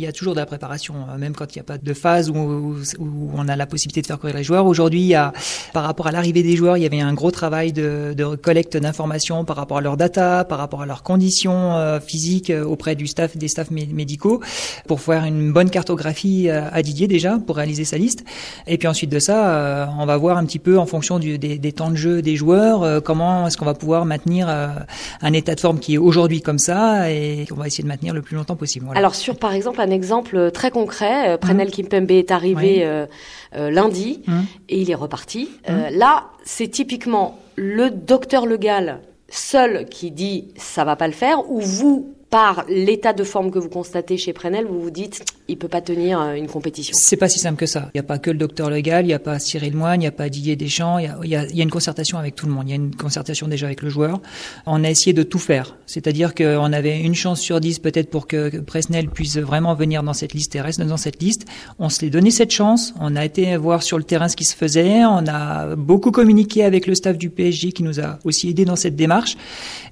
Il y a toujours de la préparation, euh, même quand il n'y a pas de phase où, on a la possibilité de faire courir les joueurs. Aujourd'hui, il y a, par rapport à l'arrivée des joueurs, il y avait un gros travail de, collecte d'informations par rapport à leurs data, par rapport à leurs conditions euh, physiques euh, auprès du staff, des staffs médicaux, pour faire une bonne cartographie à Didier déjà, pour réaliser sa liste. Et puis ensuite de ça, on va voir un petit peu en fonction des, temps de jeu des joueurs, comment est-ce qu'on va pouvoir maintenir un état de forme qui est aujourd'hui comme ça et qu'on va essayer de maintenir le plus longtemps possible. Alors sur par exemple un exemple très concret. Euh, Prenel mmh. Kimpembe est arrivé euh, euh, lundi mmh. et il est reparti. Mmh. là, c'est typiquement le docteur Legal seul qui dit ça va pas le faire ou vous par l'état de forme que vous constatez chez Prenel, vous vous dites il peut pas tenir euh, une compétition. C'est pas si simple que ça. Il n'y a pas que le docteur légal, il n'y a pas Cyril Moine, il n'y a pas Didier Deschamps, il y a, y a, une concertation avec tout le monde. Il y a une concertation déjà avec le joueur. On a essayé de tout faire. C'est-à-dire qu'on avait une chance sur dix peut-être pour que Presnel puisse vraiment venir dans cette liste et reste dans cette liste. On se l'est donné cette chance. On a été voir sur le terrain ce qui se faisait. On a beaucoup communiqué avec le staff du PSG qui nous a aussi aidé dans cette démarche.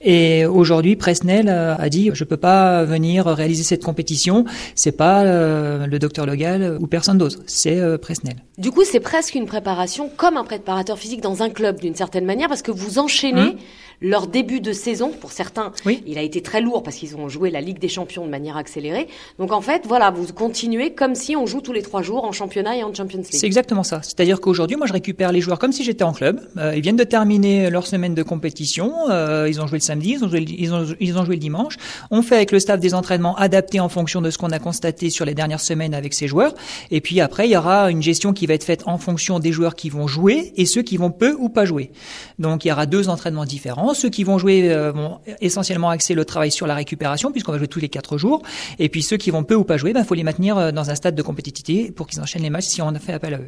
Et aujourd'hui, Presnel a dit peux pas venir réaliser cette compétition. C'est pas euh, le docteur Legal ou personne d'autre. C'est euh, Presnel. Du coup, c'est presque une préparation comme un préparateur physique dans un club d'une certaine manière parce que vous enchaînez hum. leur début de saison. Pour certains, oui. il a été très lourd parce qu'ils ont joué la Ligue des Champions de manière accélérée. Donc en fait, voilà, vous continuez comme si on joue tous les trois jours en championnat et en Champions League. C'est exactement ça. C'est-à-dire qu'aujourd'hui, moi, je récupère les joueurs comme si j'étais en club. Euh, ils viennent de terminer leur semaine de compétition. ils ont joué le samedi, ils ont joué, ils ont, ils ont joué le dimanche. On fait avec le staff des entraînements adaptés en fonction de ce qu'on a constaté sur les dernières semaines avec ces joueurs. Et puis après, il y aura une gestion qui va être faite en fonction des joueurs qui vont jouer et ceux qui vont peu ou pas jouer. Donc il y aura deux entraînements différents. Ceux qui vont jouer euh, vont essentiellement axer le travail sur la récupération puisqu'on va jouer tous les quatre jours. Et puis ceux qui vont peu ou pas jouer, il ben, faut les maintenir euh, dans un stade de compétitivité pour qu'ils enchaînent les matchs si on a fait appel à eux.